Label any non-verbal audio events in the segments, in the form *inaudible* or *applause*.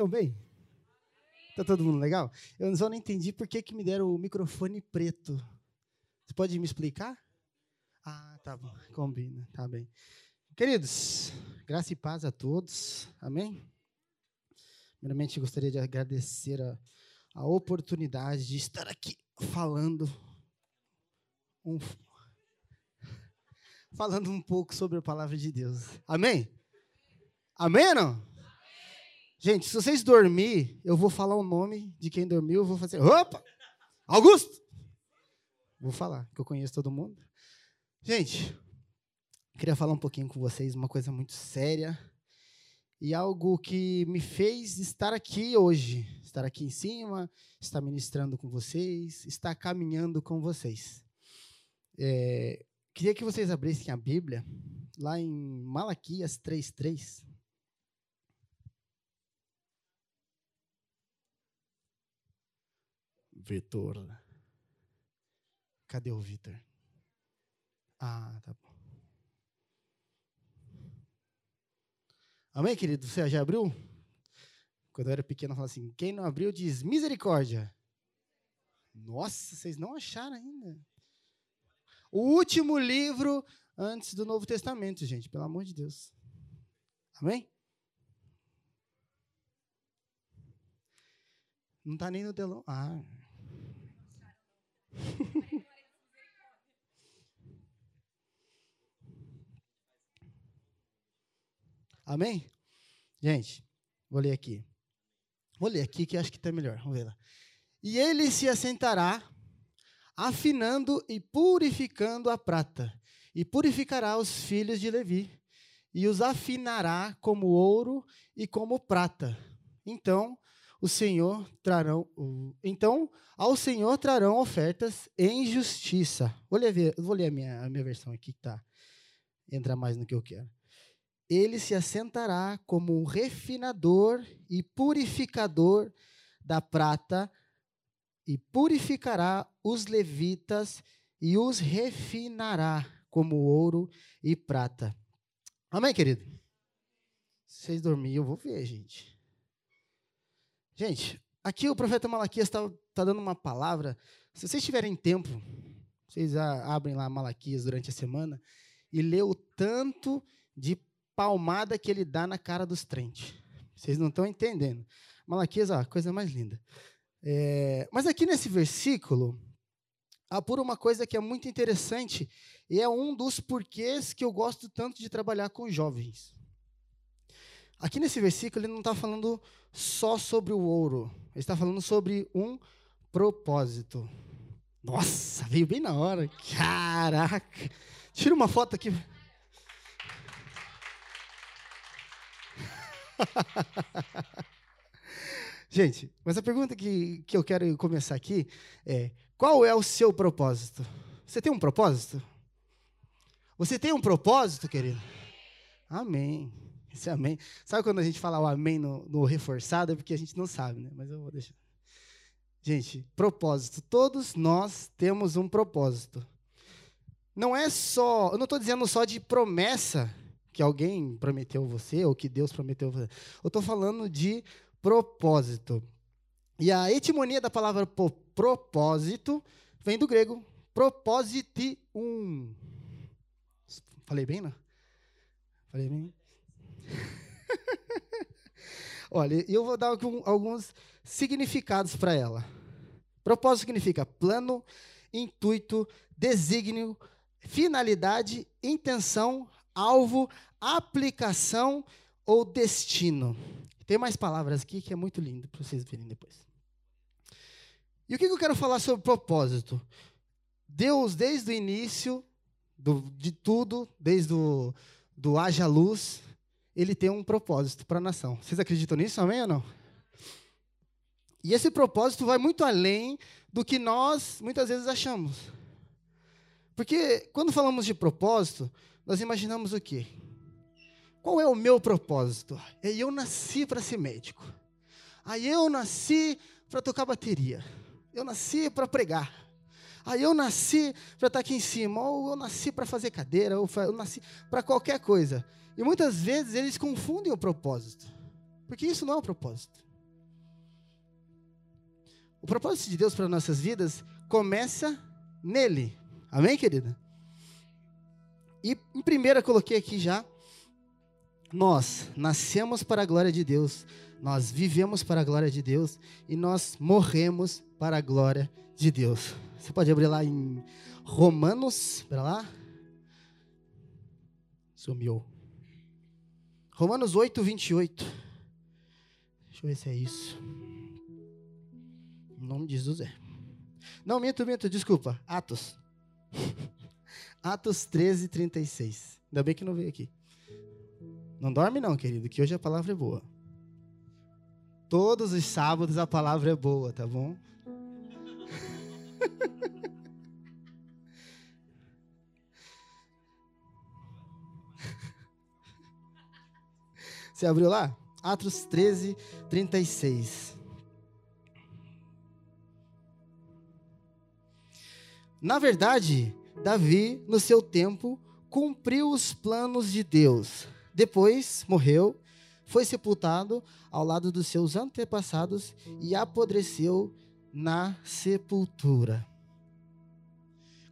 estão bem? Tá todo mundo legal? Eu só não entendi por que, que me deram o microfone preto. Você pode me explicar? Ah, tá bom. Combina, tá bem. Queridos, graça e paz a todos. Amém? Primeiramente, gostaria de agradecer a, a oportunidade de estar aqui falando um, falando um pouco sobre a palavra de Deus. Amém? Amém ou não? Gente, se vocês dormir, eu vou falar o nome de quem dormiu, eu vou fazer. Opa! Augusto! Vou falar, que eu conheço todo mundo. Gente, queria falar um pouquinho com vocês, uma coisa muito séria e algo que me fez estar aqui hoje, estar aqui em cima, estar ministrando com vocês, estar caminhando com vocês. É, queria que vocês abrissem a Bíblia lá em Malaquias 3:3. Vitor. Cadê o Vitor? Ah, tá bom. Amém, querido? Você já abriu? Quando eu era pequeno, eu falava assim: quem não abriu diz misericórdia. Nossa, vocês não acharam ainda. O último livro antes do Novo Testamento, gente, pelo amor de Deus. Amém? Não está nem no telão. Ah. *laughs* Amém? Gente, vou ler aqui. Vou ler aqui que acho que está melhor. Vamos ver lá. E ele se assentará, afinando e purificando a prata, e purificará os filhos de Levi, e os afinará como ouro e como prata. Então, o Senhor trarão, então ao Senhor trarão ofertas em justiça. Vou ler, vou ler a, minha, a minha versão aqui que tá entra mais no que eu quero. Ele se assentará como um refinador e purificador da prata e purificará os levitas e os refinará como ouro e prata. Amém, querido? Vocês dormirem, eu vou ver, gente. Gente, aqui o profeta Malaquias está tá dando uma palavra. Se vocês tiverem tempo, vocês abrem lá Malaquias durante a semana e lê o tanto de palmada que ele dá na cara dos trentes. Vocês não estão entendendo. Malaquias, ó, coisa mais linda. É, mas aqui nesse versículo, apura uma coisa que é muito interessante e é um dos porquês que eu gosto tanto de trabalhar com jovens. Aqui nesse versículo ele não está falando só sobre o ouro, ele está falando sobre um propósito. Nossa, veio bem na hora. Caraca. Tira uma foto aqui. *laughs* Gente, mas a pergunta que, que eu quero começar aqui é: qual é o seu propósito? Você tem um propósito? Você tem um propósito, querido? Amém. Esse amém. Sabe quando a gente fala o amém no, no reforçado? É porque a gente não sabe, né? Mas eu vou deixar. Gente, propósito. Todos nós temos um propósito. Não é só. Eu não estou dizendo só de promessa que alguém prometeu você ou que Deus prometeu você. Eu estou falando de propósito. E a etimonia da palavra propósito vem do grego propositium. Falei bem, não? Falei bem? *laughs* Olha, eu vou dar alguns significados para ela. Propósito significa plano, intuito, desígnio, finalidade, intenção, alvo, aplicação ou destino. Tem mais palavras aqui que é muito lindo para vocês verem depois. E o que eu quero falar sobre propósito? Deus, desde o início do, de tudo, desde o do haja luz, ele tem um propósito para a nação. Vocês acreditam nisso, amém ou não? E esse propósito vai muito além do que nós muitas vezes achamos. Porque quando falamos de propósito, nós imaginamos o quê? Qual é o meu propósito? É eu nasci para ser médico. Aí eu nasci para tocar bateria. Eu nasci para pregar. Aí eu nasci para estar aqui em cima. Ou eu nasci para fazer cadeira. Ou eu nasci para qualquer coisa. E muitas vezes eles confundem o propósito. Porque isso não é o propósito. O propósito de Deus para nossas vidas começa nele. Amém, querida? E em primeira coloquei aqui já, nós nascemos para a glória de Deus, nós vivemos para a glória de Deus e nós morremos para a glória de Deus. Você pode abrir lá em Romanos, para lá. Sumiu. Romanos 8, 28. Deixa eu ver se é isso. Em nome de Jesus é. Não, minto, minto, desculpa. Atos. *laughs* Atos 13, 36. Ainda bem que não veio aqui. Não dorme não, querido, que hoje a palavra é boa. Todos os sábados a palavra é boa, tá bom? *laughs* Você abriu lá? Atos 13, 36. Na verdade, Davi, no seu tempo, cumpriu os planos de Deus. Depois morreu, foi sepultado ao lado dos seus antepassados e apodreceu na sepultura.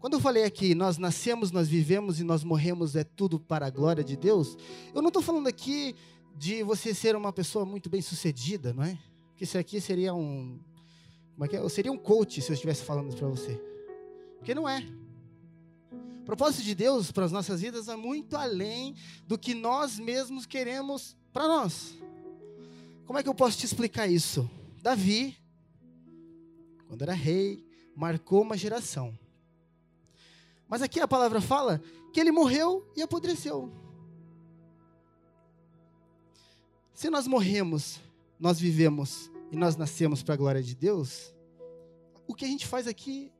Quando eu falei aqui, nós nascemos, nós vivemos e nós morremos, é tudo para a glória de Deus, eu não estou falando aqui de você ser uma pessoa muito bem sucedida, não é? Porque isso aqui seria um. Como é que é? Eu seria um coach se eu estivesse falando isso para você. Porque não é. O propósito de Deus para as nossas vidas é muito além do que nós mesmos queremos para nós. Como é que eu posso te explicar isso? Davi, quando era rei, marcou uma geração. Mas aqui a palavra fala que ele morreu e apodreceu. Se nós morremos, nós vivemos e nós nascemos para a glória de Deus, o que a gente faz aqui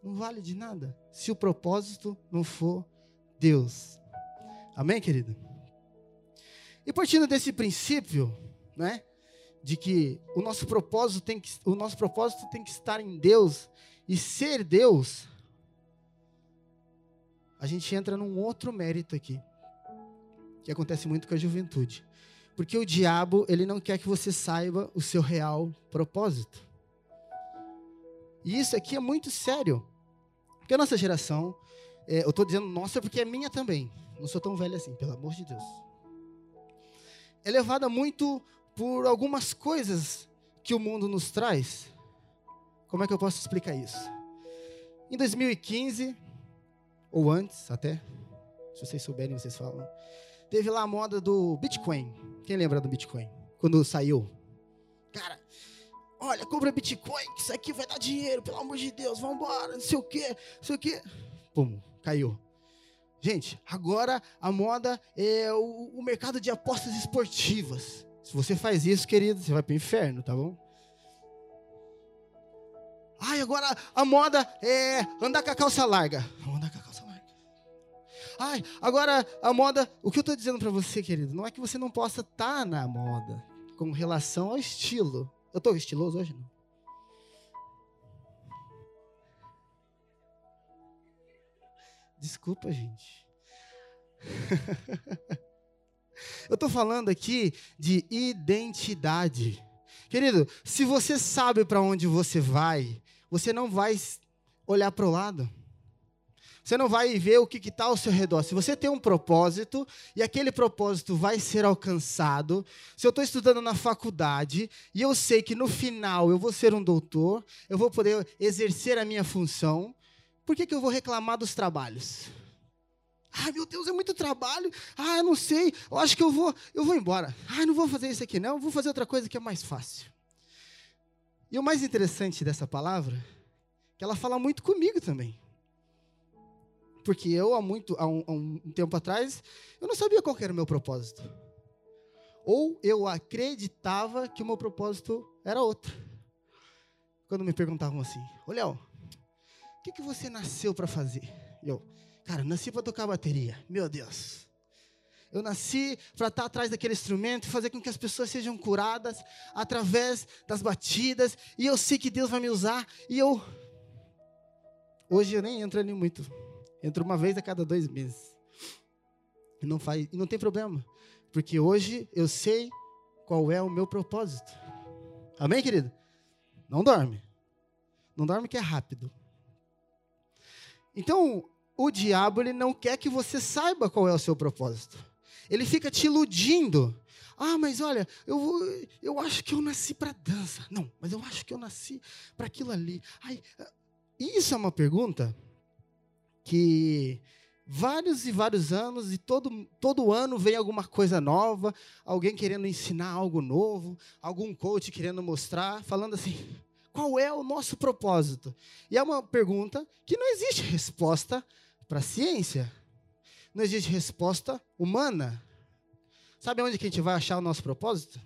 não vale de nada se o propósito não for Deus. Amém, querido? E partindo desse princípio, né, de que o nosso propósito tem que, o nosso propósito tem que estar em Deus e ser Deus, a gente entra num outro mérito aqui, que acontece muito com a juventude. Porque o diabo, ele não quer que você saiba o seu real propósito. E isso aqui é muito sério. Porque a nossa geração, é, eu estou dizendo nossa porque é minha também. Não sou tão velho assim, pelo amor de Deus. É levada muito por algumas coisas que o mundo nos traz. Como é que eu posso explicar isso? Em 2015, ou antes até, se vocês souberem, vocês falam teve lá a moda do Bitcoin. Quem lembra do Bitcoin? Quando saiu. Cara, olha, compra Bitcoin, que isso aqui vai dar dinheiro, pelo amor de Deus, vamos embora, não sei o quê, não sei o quê. Pum, caiu. Gente, agora a moda é o, o mercado de apostas esportivas. Se você faz isso, querido, você vai para o inferno, tá bom? Ai, agora a moda é andar com a calça larga. Ai, agora a moda. O que eu estou dizendo para você, querido, não é que você não possa estar tá na moda com relação ao estilo. Eu estou estiloso hoje? Não? Desculpa, gente. *laughs* eu estou falando aqui de identidade. Querido, se você sabe para onde você vai, você não vai olhar para o lado. Você não vai ver o que está ao seu redor. Se você tem um propósito e aquele propósito vai ser alcançado, se eu estou estudando na faculdade e eu sei que no final eu vou ser um doutor, eu vou poder exercer a minha função, por que, que eu vou reclamar dos trabalhos? Ah, meu Deus, é muito trabalho. Ah, não sei. Eu acho que eu vou, eu vou embora. Ah, não vou fazer isso aqui não. Vou fazer outra coisa que é mais fácil. E o mais interessante dessa palavra, que ela fala muito comigo também. Porque eu, há, muito, há, um, há um tempo atrás, eu não sabia qual era o meu propósito. Ou eu acreditava que o meu propósito era outro. Quando me perguntavam assim, ô Léo, o que, que você nasceu para fazer? Eu, cara, nasci para tocar bateria. Meu Deus. Eu nasci para estar atrás daquele instrumento fazer com que as pessoas sejam curadas através das batidas. E eu sei que Deus vai me usar. E eu. Hoje eu nem entro ali muito. Entra uma vez a cada dois meses. E não, faz, e não tem problema. Porque hoje eu sei qual é o meu propósito. Amém, querido? Não dorme. Não dorme que é rápido. Então, o diabo ele não quer que você saiba qual é o seu propósito. Ele fica te iludindo. Ah, mas olha, eu, eu acho que eu nasci para dança. Não, mas eu acho que eu nasci para aquilo ali. Ai, isso é uma pergunta que vários e vários anos e todo, todo ano vem alguma coisa nova, alguém querendo ensinar algo novo, algum coach querendo mostrar, falando assim: qual é o nosso propósito? E é uma pergunta que não existe resposta para a ciência. Não existe resposta humana. Sabe onde que a gente vai achar o nosso propósito?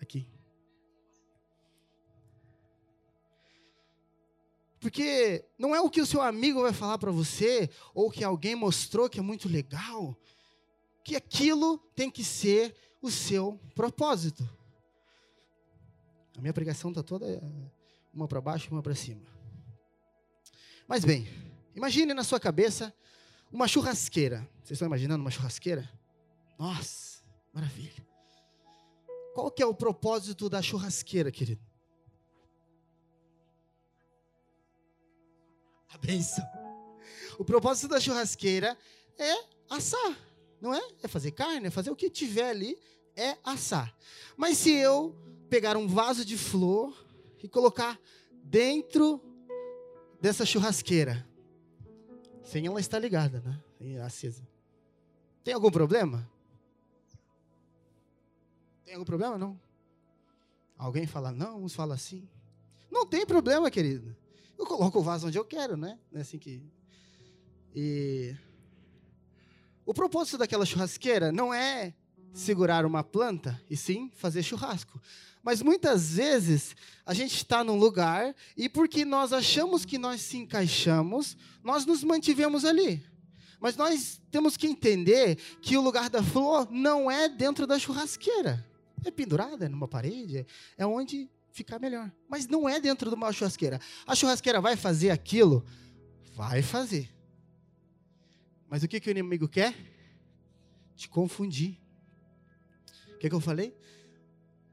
Aqui. Porque não é o que o seu amigo vai falar para você, ou que alguém mostrou que é muito legal, que aquilo tem que ser o seu propósito. A minha pregação está toda uma para baixo uma para cima. Mas bem, imagine na sua cabeça uma churrasqueira. Vocês estão imaginando uma churrasqueira? Nossa, maravilha. Qual que é o propósito da churrasqueira, querido? A benção. O propósito da churrasqueira é assar, não é? É fazer carne, é fazer o que tiver ali, é assar. Mas se eu pegar um vaso de flor e colocar dentro dessa churrasqueira, sem ela estar ligada, né? Acesa. Tem algum problema? Tem algum problema? Não. Alguém fala não, uns falam assim. Não tem problema, querido. Eu coloco o vaso onde eu quero, né? É assim que. E. O propósito daquela churrasqueira não é segurar uma planta, e sim fazer churrasco. Mas muitas vezes a gente está num lugar e porque nós achamos que nós se encaixamos, nós nos mantivemos ali. Mas nós temos que entender que o lugar da flor não é dentro da churrasqueira. É pendurada numa parede, é onde ficar melhor. Mas não é dentro de uma churrasqueira. A churrasqueira vai fazer aquilo? Vai fazer. Mas o que, que o inimigo quer? Te confundir. O que, que eu falei?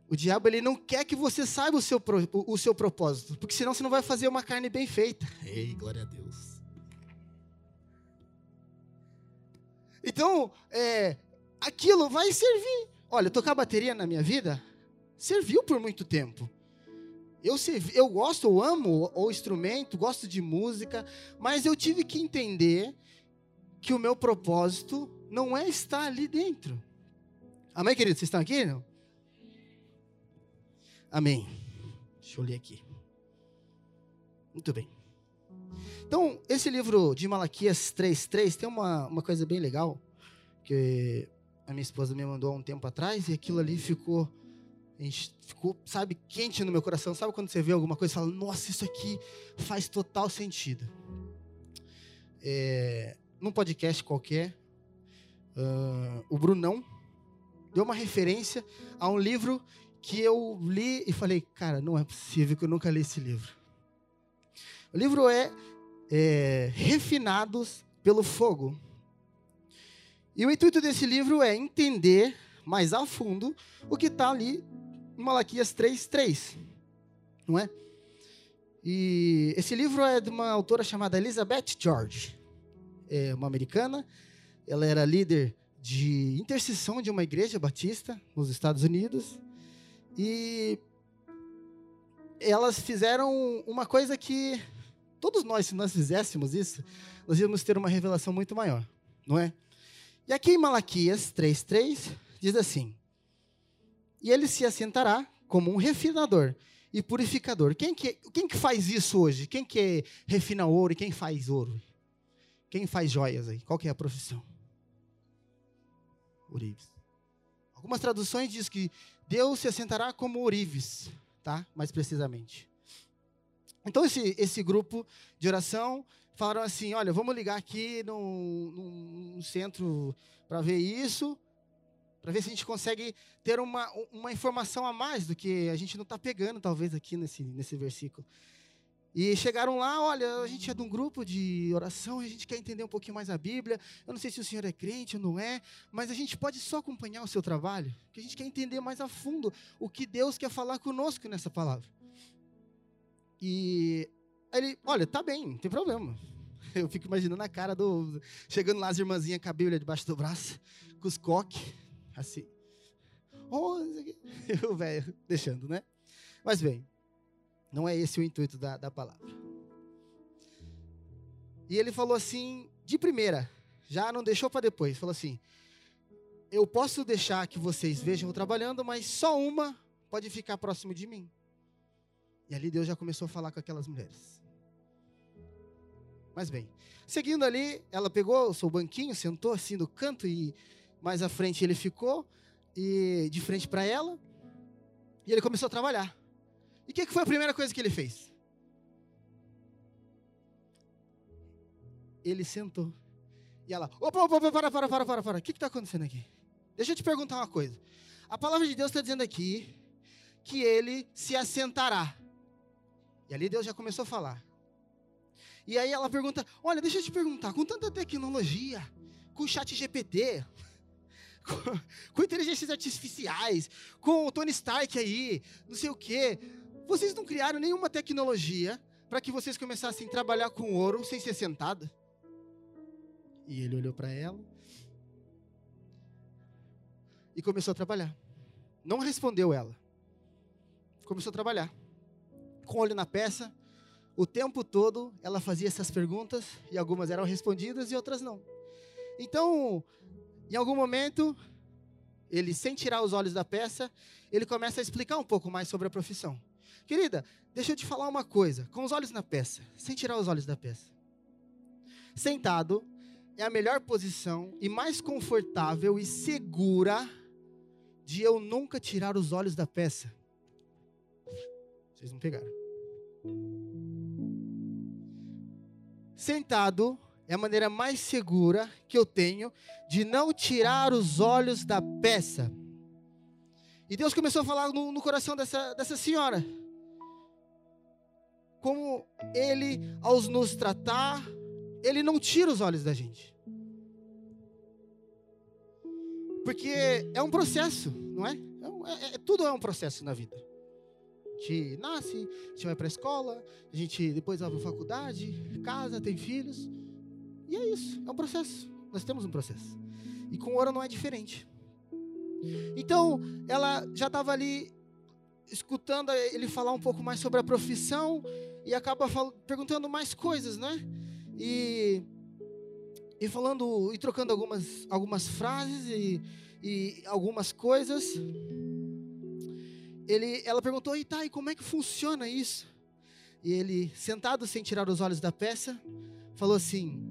O diabo ele não quer que você saiba o seu, o, seu propósito, porque senão você não vai fazer uma carne bem feita. *laughs* Ei, glória a Deus. Então, é, aquilo vai servir. Olha, tocar bateria na minha vida serviu por muito tempo. Eu, servi, eu gosto, eu amo o instrumento, gosto de música, mas eu tive que entender que o meu propósito não é estar ali dentro. Amém, queridos? Vocês estão aqui? Não? Amém. Deixa eu ler aqui. Muito bem. Então, esse livro de Malaquias 3.3 tem uma, uma coisa bem legal, que a minha esposa me mandou há um tempo atrás, e aquilo ali ficou, ficou, sabe, quente no meu coração. Sabe quando você vê alguma coisa e fala, nossa, isso aqui faz total sentido. É, num podcast qualquer, uh, o Brunão deu uma referência a um livro que eu li e falei, cara, não é possível que eu nunca li esse livro. O livro é, é Refinados pelo Fogo. E o intuito desse livro é entender mais a fundo o que está ali Malaquias 3.3, não é? E esse livro é de uma autora chamada Elizabeth George, é uma americana. Ela era líder de intercessão de uma igreja batista nos Estados Unidos. E elas fizeram uma coisa que todos nós, se nós fizéssemos isso, nós íamos ter uma revelação muito maior, não é? E aqui em Malaquias 3:3 diz assim: E ele se assentará como um refinador e purificador. Quem que, quem que faz isso hoje? Quem que refina ouro e quem faz ouro? Quem faz joias aí? Qual que é a profissão? Ourives. Algumas traduções diz que Deus se assentará como ourives, tá? Mais precisamente. Então esse, esse grupo de oração falaram assim, olha, vamos ligar aqui no, no centro para ver isso, para ver se a gente consegue ter uma, uma informação a mais do que a gente não está pegando, talvez, aqui nesse, nesse versículo. E chegaram lá, olha, a gente é de um grupo de oração, a gente quer entender um pouquinho mais a Bíblia. Eu não sei se o senhor é crente ou não é, mas a gente pode só acompanhar o seu trabalho, que a gente quer entender mais a fundo o que Deus quer falar conosco nessa palavra. E ele, olha, tá bem, não tem problema. *laughs* Eu fico imaginando a cara do. Chegando lá as irmãzinhas com a Bíblia debaixo do braço, com os coques, assim. Oh, *laughs* o velho, deixando, né? Mas bem, não é esse o intuito da, da palavra. E ele falou assim, de primeira, já não deixou para depois, falou assim: Eu posso deixar que vocês vejam eu trabalhando, mas só uma pode ficar próximo de mim. E ali Deus já começou a falar com aquelas mulheres. Mas bem, seguindo ali, ela pegou o seu banquinho, sentou assim no canto e mais à frente ele ficou e de frente para ela. E ele começou a trabalhar. E o que, que foi a primeira coisa que ele fez? Ele sentou. E ela, opa, opa, opa, para, para, para, para, para. O que está acontecendo aqui? Deixa eu te perguntar uma coisa. A palavra de Deus está dizendo aqui que ele se assentará. E ali Deus já começou a falar. E aí ela pergunta: Olha, deixa eu te perguntar, com tanta tecnologia, com o chat GPT, com, *laughs* com inteligências artificiais, com o Tony Stark aí, não sei o quê, vocês não criaram nenhuma tecnologia para que vocês começassem a trabalhar com ouro sem ser sentado? E ele olhou para ela e começou a trabalhar. Não respondeu ela. Começou a trabalhar. Com o olho na peça, o tempo todo ela fazia essas perguntas e algumas eram respondidas e outras não. Então, em algum momento, ele, sem tirar os olhos da peça, ele começa a explicar um pouco mais sobre a profissão. Querida, deixa eu te falar uma coisa, com os olhos na peça, sem tirar os olhos da peça. Sentado é a melhor posição e mais confortável e segura de eu nunca tirar os olhos da peça. Vocês não pegaram. Sentado é a maneira mais segura que eu tenho de não tirar os olhos da peça. E Deus começou a falar no, no coração dessa, dessa senhora. Como Ele, ao nos tratar, Ele não tira os olhos da gente. Porque é um processo, não é? é, é, é tudo é um processo na vida gente nasce, a gente vai para a escola, a gente depois vai para a faculdade, casa, tem filhos. Isso, é um processo. Nós temos um processo. E com ouro não é diferente. Então, ela já estava ali escutando ele falar um pouco mais sobre a profissão e acaba perguntando mais coisas, né? E, e falando e trocando algumas, algumas frases e, e algumas coisas ele, ela perguntou, e tá, e como é que funciona isso? E ele, sentado sem tirar os olhos da peça, falou assim: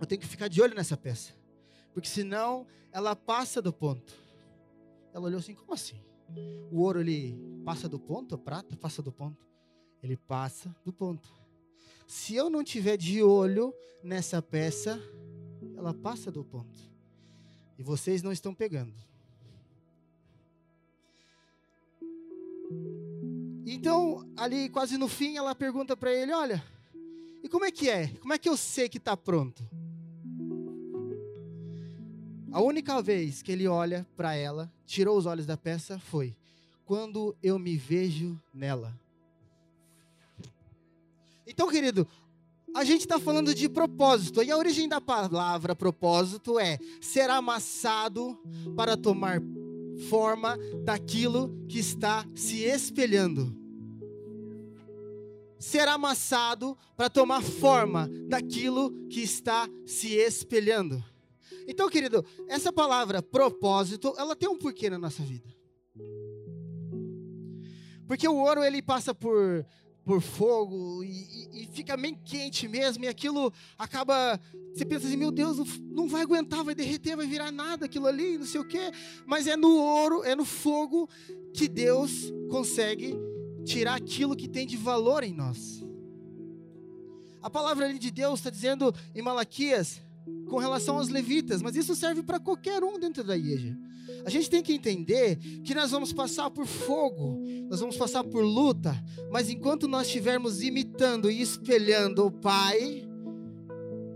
Eu tenho que ficar de olho nessa peça, porque senão ela passa do ponto. Ela olhou assim: Como assim? O ouro ele passa do ponto, a prata passa do ponto. Ele passa do ponto. Se eu não tiver de olho nessa peça, ela passa do ponto. E vocês não estão pegando. Então, ali quase no fim, ela pergunta para ele: Olha, e como é que é? Como é que eu sei que está pronto? A única vez que ele olha para ela, tirou os olhos da peça, foi quando eu me vejo nela. Então, querido, a gente está falando de propósito, e a origem da palavra propósito é ser amassado para tomar forma daquilo que está se espelhando. Ser amassado para tomar forma daquilo que está se espelhando. Então, querido, essa palavra propósito, ela tem um porquê na nossa vida. Porque o ouro ele passa por por fogo e, e, fica bem quente mesmo, e aquilo acaba. Você pensa assim, meu Deus, não vai aguentar, vai derreter, vai virar nada aquilo ali, não sei o quê. Mas é no ouro, é no fogo que Deus consegue tirar aquilo que tem de valor em nós. A palavra ali de Deus está dizendo em Malaquias com relação aos levitas, mas isso serve para qualquer um dentro da igreja. A gente tem que entender que nós vamos passar por fogo, nós vamos passar por luta, mas enquanto nós estivermos imitando e espelhando o Pai,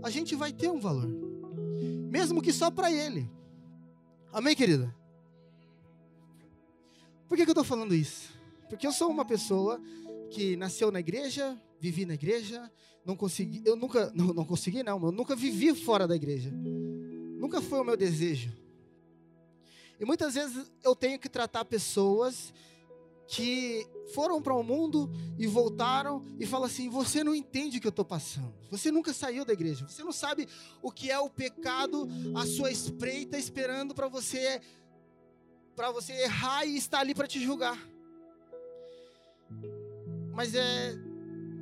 a gente vai ter um valor, mesmo que só para Ele. Amém, querida? Por que, que eu estou falando isso? Porque eu sou uma pessoa que nasceu na igreja, vivi na igreja, não consegui, eu nunca, *laughs* não, não consegui não, eu nunca vivi fora da igreja. Nunca foi o meu desejo. E muitas vezes eu tenho que tratar pessoas que foram para o mundo e voltaram e falam assim: você não entende o que eu estou passando. Você nunca saiu da igreja. Você não sabe o que é o pecado à sua espreita esperando para você para você errar e estar ali para te julgar. Mas é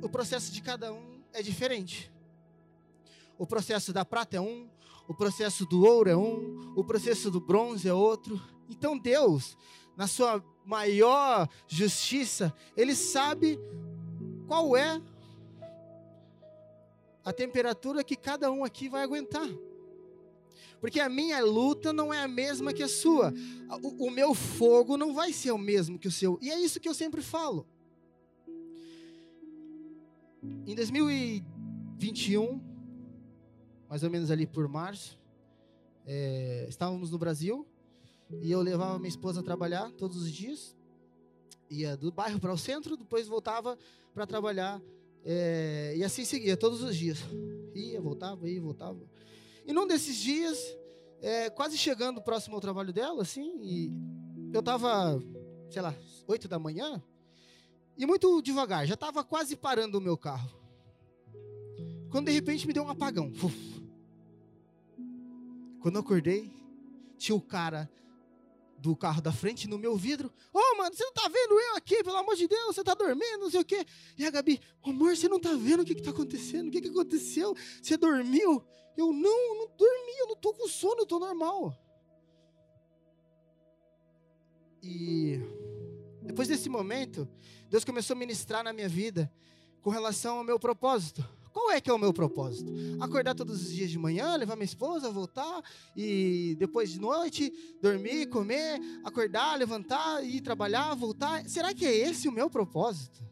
o processo de cada um é diferente. O processo da prata é um, o processo do ouro é um, o processo do bronze é outro. Então Deus, na sua maior justiça, ele sabe qual é a temperatura que cada um aqui vai aguentar. Porque a minha luta não é a mesma que a sua. O, o, meu fogo não vai ser o mesmo que o seu. E é isso que eu sempre falo. Em 2021, mais ou menos ali por março, é, estávamos no Brasil e eu levava minha esposa a trabalhar todos os dias. Ia do bairro para o centro, depois voltava para trabalhar. É, e assim seguia, todos os dias. Ia, voltava, ia, voltava. E num desses dias, é, quase chegando próximo ao trabalho dela, assim, eu estava, sei lá, oito da manhã, e muito devagar, já estava quase parando o meu carro. Quando de repente me deu um apagão. Uf. Quando eu acordei, tinha o cara do carro da frente no meu vidro. Ô, oh, mano, você não tá vendo eu aqui, pelo amor de Deus, você tá dormindo, não sei o quê. E a Gabi, amor, você não tá vendo o que que tá acontecendo? O que que aconteceu? Você dormiu? Eu, não, não dormi, eu não tô com sono, eu tô normal. E depois desse momento, Deus começou a ministrar na minha vida com relação ao meu propósito. Qual é que é o meu propósito? Acordar todos os dias de manhã, levar minha esposa, voltar e depois de noite dormir, comer, acordar, levantar e trabalhar, voltar. Será que é esse o meu propósito?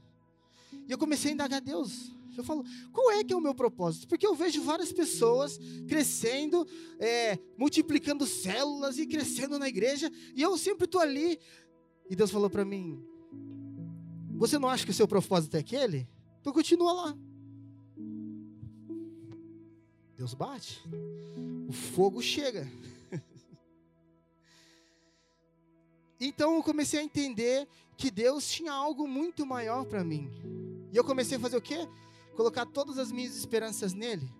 E eu comecei a indagar a Deus. Eu falo, qual é que é o meu propósito? Porque eu vejo várias pessoas crescendo, é, multiplicando células e crescendo na igreja, e eu sempre estou ali. E Deus falou para mim: Você não acha que o seu propósito é aquele? Então continua lá. Deus bate, o fogo chega. *laughs* então eu comecei a entender que Deus tinha algo muito maior para mim. E eu comecei a fazer o quê? Colocar todas as minhas esperanças nele.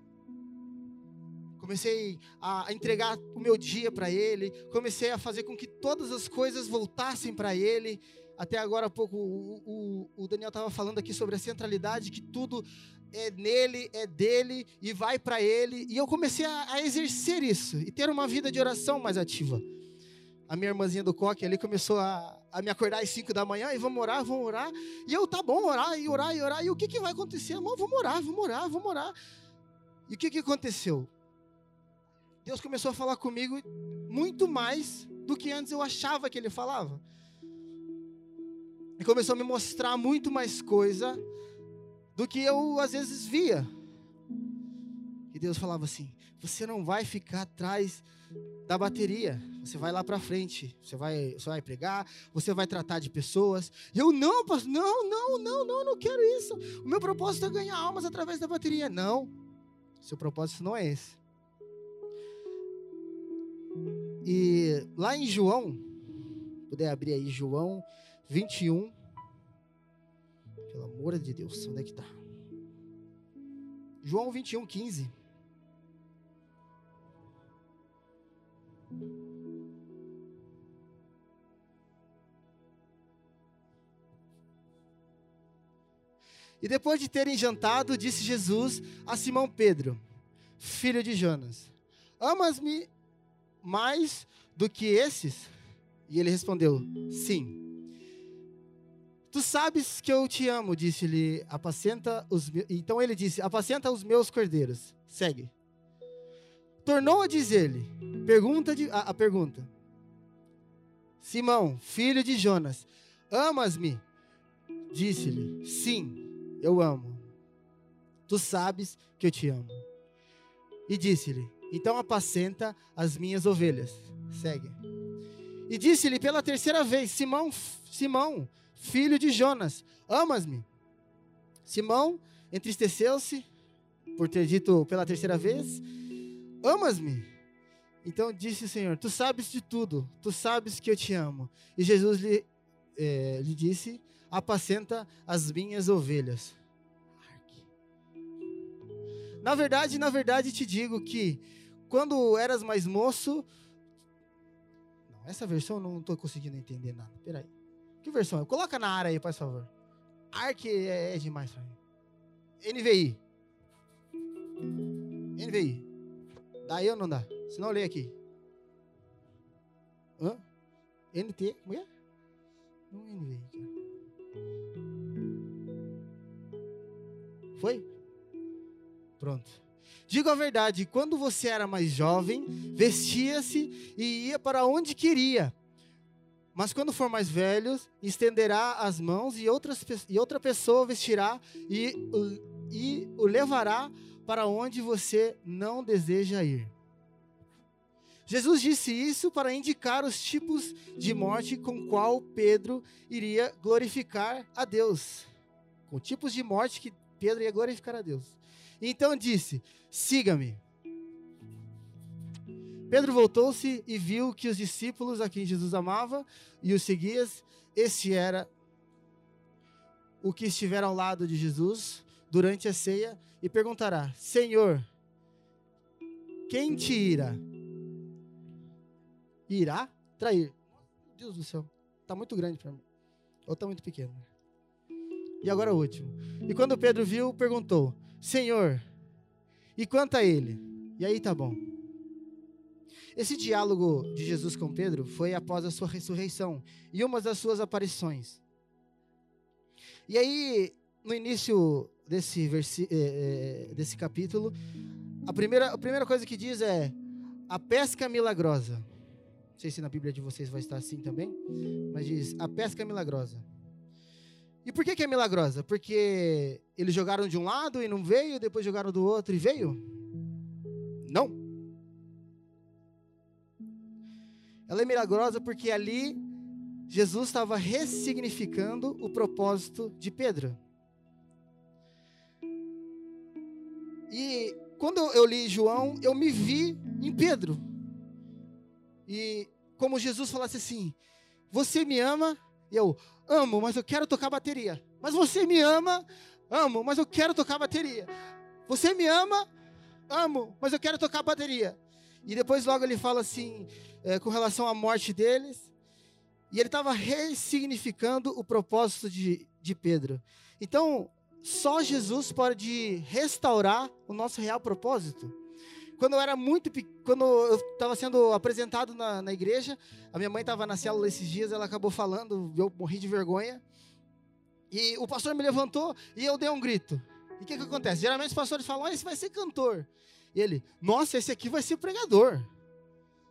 Comecei a entregar o meu dia para ele, comecei a fazer com que todas as coisas voltassem para ele. Até agora há pouco o, o, o Daniel estava falando aqui sobre a centralidade, que tudo é nele, é dele e vai para ele. E eu comecei a, a, exercer isso e ter uma vida de oração mais ativa. A minha irmãzinha do coque ali começou a, a me acordar às 5 da manhã e vamos orar, vamos orar. E eu, tá bom, orar e orar e orar. E o que, que vai acontecer? Amor, vamos orar, vamos orar, vamos orar. E o que, que aconteceu? Deus começou a falar comigo muito mais do que antes eu achava que Ele falava. E começou a me mostrar muito mais coisa do que eu às vezes via. E Deus falava assim: você não vai ficar atrás da bateria. Você vai lá para frente. Você vai, você vai pregar, você vai tratar de pessoas. E eu não, pastor, não, não, não, não, não quero isso. O meu propósito é ganhar almas através da bateria. Não. Seu propósito não é esse. E lá em João, puder abrir aí João 21 pelo amor de Deus, onde é que está? João 21, 15. E depois de terem jantado, disse Jesus a Simão Pedro, filho de Jonas: Amas-me mais do que esses? E ele respondeu: Sim. Tu sabes que eu te amo, disse-lhe, apacenta os meus. Então ele disse: Apacenta os meus cordeiros. Segue. Tornou a dizer-lhe, pergunta de, a, a pergunta: Simão, filho de Jonas, amas-me? Disse-lhe: Sim, eu amo. Tu sabes que eu te amo. E disse-lhe: Então apacenta as minhas ovelhas. Segue. E disse-lhe pela terceira vez: Simão, Simão, filho de Jonas, amas-me? Simão entristeceu-se por ter dito pela terceira vez: Amas-me? Então disse o Senhor: Tu sabes de tudo, tu sabes que eu te amo. E Jesus lhe, é, lhe disse: Apacenta as minhas ovelhas. Na verdade, na verdade te digo que quando eras mais moço. Não, essa versão eu não estou conseguindo entender nada. Peraí. Que versão é? Coloca na área aí, por favor. Arc é, é demais para mim. NVI. NVI. Dá ou não dá? Se não, lê aqui. Hã? NT, como é? Não é NVI, cara. Foi? Pronto. Digo a verdade, quando você era mais jovem, vestia-se e ia para onde queria. Mas quando for mais velho, estenderá as mãos e, outras, e outra pessoa vestirá e, e o levará para onde você não deseja ir. Jesus disse isso para indicar os tipos de morte com qual Pedro iria glorificar a Deus. Com tipos de morte que Pedro ia glorificar a Deus. Então disse: Siga-me. Pedro voltou-se e viu que os discípulos a quem Jesus amava e os seguia, esse era o que estiver ao lado de Jesus durante a ceia e perguntará: Senhor, quem te irá? Irá trair. Deus do céu, está muito grande para mim. Ou está muito pequeno. E agora o último. E quando Pedro viu, perguntou: Senhor, e quanto a ele? E aí tá bom. Esse diálogo de Jesus com Pedro foi após a sua ressurreição e uma das suas aparições. E aí, no início desse, é, é, desse capítulo, a primeira, a primeira coisa que diz é a pesca milagrosa. Não sei se na Bíblia de vocês vai estar assim também, mas diz a pesca milagrosa. E por que, que é milagrosa? Porque eles jogaram de um lado e não veio, depois jogaram do outro e veio? Não. Ela é milagrosa porque ali Jesus estava ressignificando o propósito de Pedro. E quando eu li João, eu me vi em Pedro. E como Jesus falasse assim: Você me ama? Eu, amo, mas eu quero tocar bateria. Mas você me ama, amo, mas eu quero tocar bateria. Você me ama, amo, mas eu quero tocar bateria. E depois logo ele fala assim, é, com relação à morte deles. E ele estava ressignificando o propósito de, de Pedro. Então, só Jesus pode restaurar o nosso real propósito quando eu era muito quando eu estava sendo apresentado na, na igreja, a minha mãe estava na célula esses dias, ela acabou falando, eu morri de vergonha. E o pastor me levantou e eu dei um grito. E o que, que acontece? Geralmente os pastores falam, ah, esse vai ser cantor. E ele, nossa, esse aqui vai ser pregador.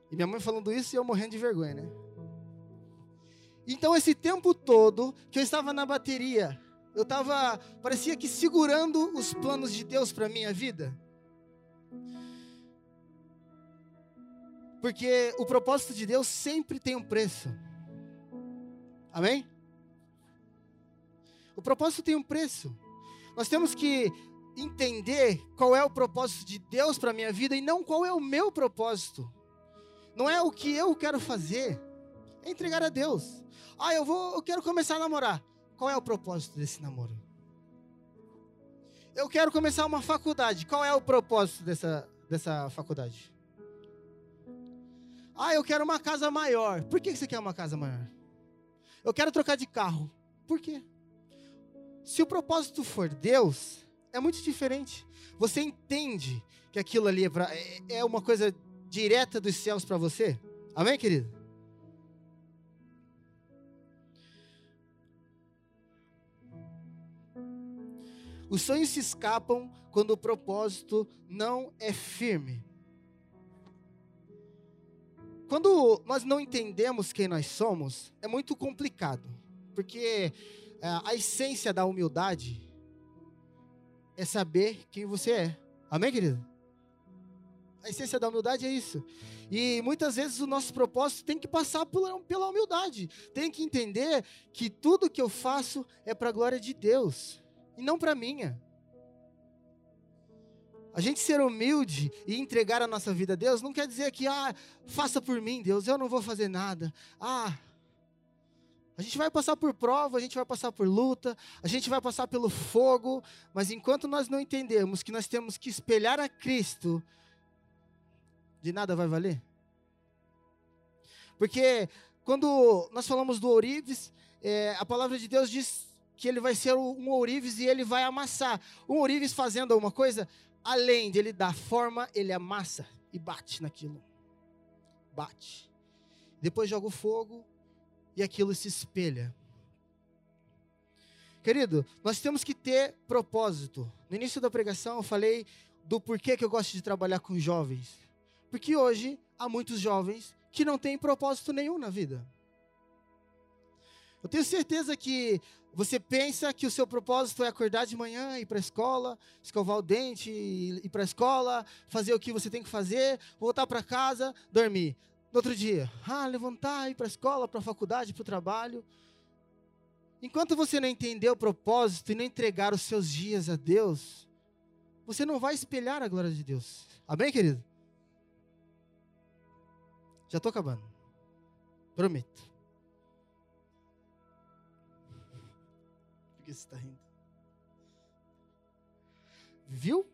E minha mãe falando isso e eu morrendo de vergonha, né? Então esse tempo todo que eu estava na bateria, eu estava, parecia que segurando os planos de Deus para minha vida. Porque o propósito de Deus sempre tem um preço. Amém? O propósito tem um preço. Nós temos que entender qual é o propósito de Deus para a minha vida e não qual é o meu propósito. Não é o que eu quero fazer, é entregar a Deus. Ah, eu vou, eu quero começar a namorar. Qual é o propósito desse namoro? Eu quero começar uma faculdade. Qual é o propósito dessa, dessa faculdade? Ah, eu quero uma casa maior. Por que você quer uma casa maior? Eu quero trocar de carro. Por quê? Se o propósito for Deus, é muito diferente. Você entende que aquilo ali é, pra, é, é uma coisa direta dos céus para você? Amém, querido? Os sonhos se escapam quando o propósito não é firme. Quando nós não entendemos quem nós somos, é muito complicado, porque é, a essência da humildade é saber quem você é. Amém, querido? A essência da humildade é isso. E muitas vezes o nosso propósito tem que passar pela, humildade. Tem que entender que tudo que eu faço é para a glória de Deus. e não para minha. A gente ser humilde e entregar a nossa vida a Deus não quer dizer que, ah, faça por mim, Deus, eu não vou fazer nada. Ah, a gente vai passar por prova, a gente vai passar por luta, a gente vai passar pelo fogo, mas enquanto nós não entendemos que nós temos que espelhar a Cristo, de nada vai valer. Porque quando nós falamos do ourives, é, a palavra de Deus diz que ele vai ser um ourives e ele vai amassar. Um ourives fazendo alguma coisa, além de ele dar forma, ele amassa e bate naquilo. Bate. Depois joga o fogo e aquilo se espelha. Querido, nós temos que ter propósito. No início da pregação eu falei do porquê que eu gosto de trabalhar com jovens. Porque hoje há muitos jovens que não têm propósito nenhum na vida. Eu tenho certeza que você pensa que o seu propósito é acordar de manhã, ir para a escola, escovar o dente, ir para a escola, fazer o que você tem que fazer, voltar para casa, dormir. No outro dia, ah, levantar, ir para a escola, para a faculdade, para o trabalho. Enquanto você não entender o propósito e não entregar os seus dias a Deus, você não vai espelhar a glória de Deus. Amém, querido? Já estou acabando. Prometo. Que você está rindo? Viu?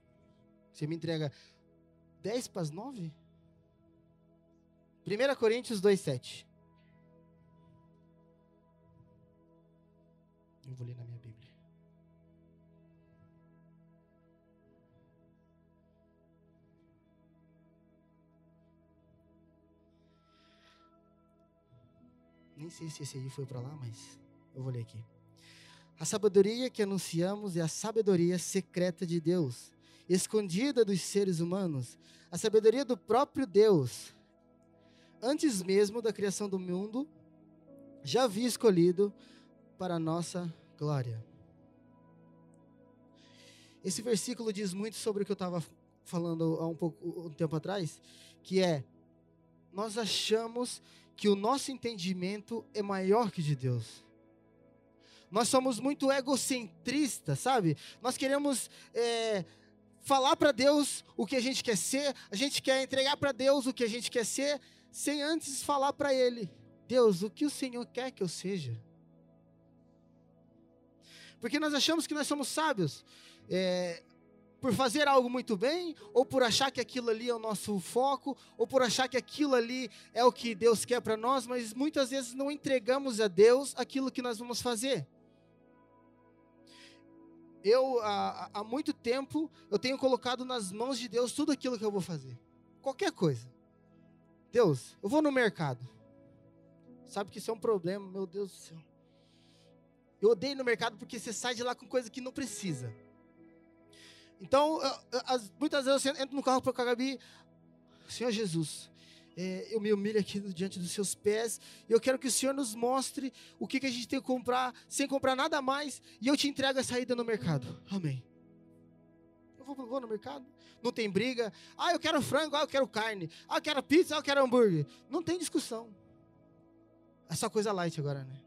Você me entrega 10 para as 9? 1 Coríntios 2,7. Eu vou ler na minha Bíblia. Nem sei se esse aí foi para lá, mas eu vou ler aqui. A sabedoria que anunciamos é a sabedoria secreta de Deus, escondida dos seres humanos, a sabedoria do próprio Deus. Antes mesmo da criação do mundo, já havia escolhido para a nossa glória. Esse versículo diz muito sobre o que eu estava falando há um pouco um tempo atrás, que é nós achamos que o nosso entendimento é maior que de Deus. Nós somos muito egocentristas, sabe? Nós queremos é, falar para Deus o que a gente quer ser, a gente quer entregar para Deus o que a gente quer ser, sem antes falar para Ele: Deus, o que o Senhor quer que eu seja? Porque nós achamos que nós somos sábios. É, por fazer algo muito bem, ou por achar que aquilo ali é o nosso foco, ou por achar que aquilo ali é o que Deus quer para nós, mas muitas vezes não entregamos a Deus aquilo que nós vamos fazer. Eu, há, há muito tempo, eu tenho colocado nas mãos de Deus tudo aquilo que eu vou fazer. Qualquer coisa. Deus, eu vou no mercado. Sabe que isso é um problema, meu Deus do céu. Eu odeio no mercado porque você sai de lá com coisa que não precisa. Então, muitas vezes eu entro no carro para o Gabi, Senhor Jesus, é, eu me humilho aqui diante dos seus pés, e eu quero que o Senhor nos mostre o que, que a gente tem que comprar, sem comprar nada mais, e eu te entrego a saída no mercado. Amém. Eu vou, vou no mercado, não tem briga. Ah, eu quero frango, ah, eu quero carne. Ah, eu quero pizza, ah, eu quero hambúrguer. Não tem discussão. É só coisa light agora, né?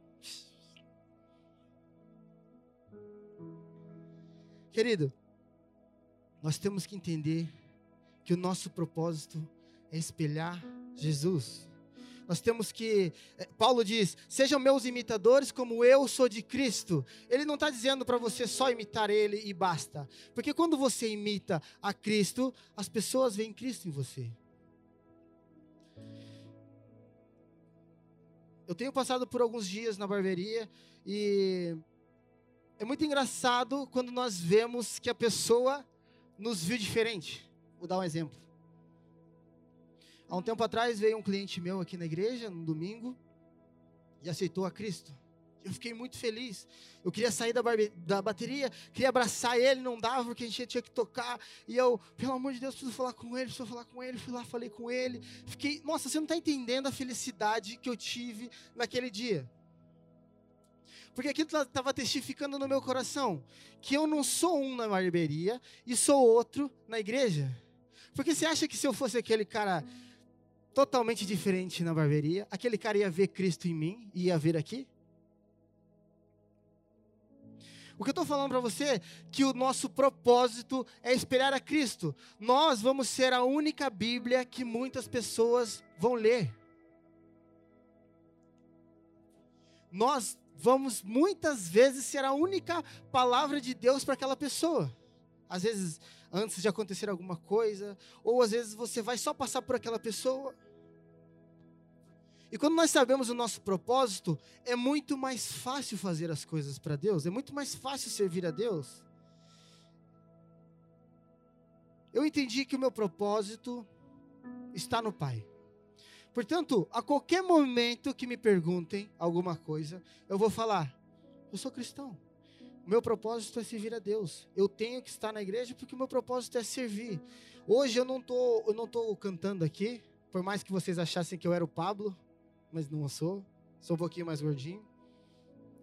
Querido, nós temos que entender que o nosso propósito é espelhar Jesus. Nós temos que, eh, Paulo diz: sejam meus imitadores como eu sou de Cristo. Ele não está dizendo para você só imitar Ele e basta. Porque quando você imita a Cristo, as pessoas veem Cristo em você. Eu tenho passado por alguns dias na barbearia e é muito engraçado quando nós vemos que a pessoa nos viu diferente. Vou dar um exemplo. Há um tempo atrás veio um cliente meu aqui na igreja, no domingo, e aceitou a Cristo. Eu fiquei muito feliz. Eu queria sair da, da bateria, queria abraçar ele, não dava porque a gente tinha que tocar. E eu, pelo amor de Deus, preciso falar com ele, preciso falar com ele. Fui lá, falei com ele. Fiquei, nossa, você não está entendendo a felicidade que eu tive naquele dia. Porque aquilo estava testificando no meu coração que eu não sou um na barbearia e sou outro na igreja. Porque você acha que se eu fosse aquele cara totalmente diferente na barbearia, aquele cara ia ver Cristo em mim e ia ver aqui? O que eu estou falando para você é que o nosso propósito é esperar a Cristo. Nós vamos ser a única Bíblia que muitas pessoas vão ler. Nós vamos muitas vezes ser a única palavra de Deus para aquela pessoa. Às vezes, antes de acontecer alguma coisa, ou às vezes você vai só passar por aquela pessoa. E quando nós sabemos o nosso propósito, é muito mais fácil fazer as coisas para Deus, é muito mais fácil servir a Deus. Eu entendi que o meu propósito está no Pai. Portanto, a qualquer momento que me perguntem alguma coisa, eu vou falar: eu sou cristão. O meu propósito é servir a Deus. Eu tenho que estar na igreja porque o meu propósito é servir. Hoje eu não tô, eu não tô cantando aqui, por mais que vocês achassem que eu era o Pablo, mas não sou. Sou um pouquinho mais gordinho.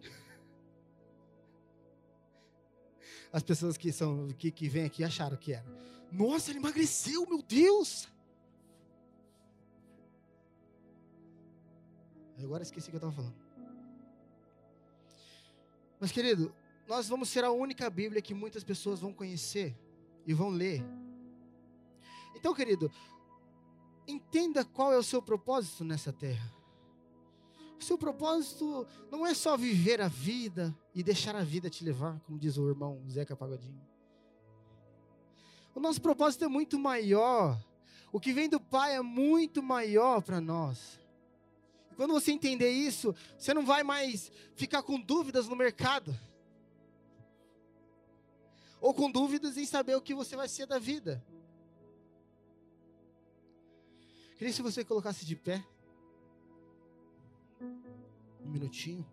*laughs* As pessoas que são que, que vêm aqui acharam que era. Nossa, ele emagreceu, meu Deus! Agora esqueci o que eu estava falando. Mas, querido, nós vamos ser a única Bíblia que muitas pessoas vão conhecer e vão ler. Então, querido, entenda qual é o seu propósito nessa terra. O seu propósito não é só viver a vida e deixar a vida te levar, como diz o irmão Zeca Pagodinho. O nosso propósito é muito maior. O que vem do Pai é muito maior para nós. Quando você entender isso, você não vai mais ficar com dúvidas no mercado. Ou com dúvidas em saber o que você vai ser da vida. Queria se você colocasse de pé. Um minutinho.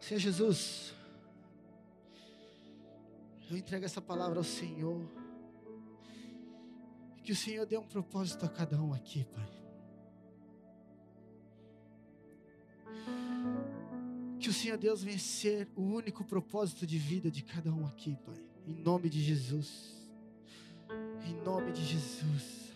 Senhor Jesus, eu entrego essa palavra ao Senhor. Que o Senhor dê um propósito a cada um aqui, Pai. Que o Senhor Deus venha o único propósito de vida de cada um aqui, Pai. Em nome de Jesus. Em nome de Jesus.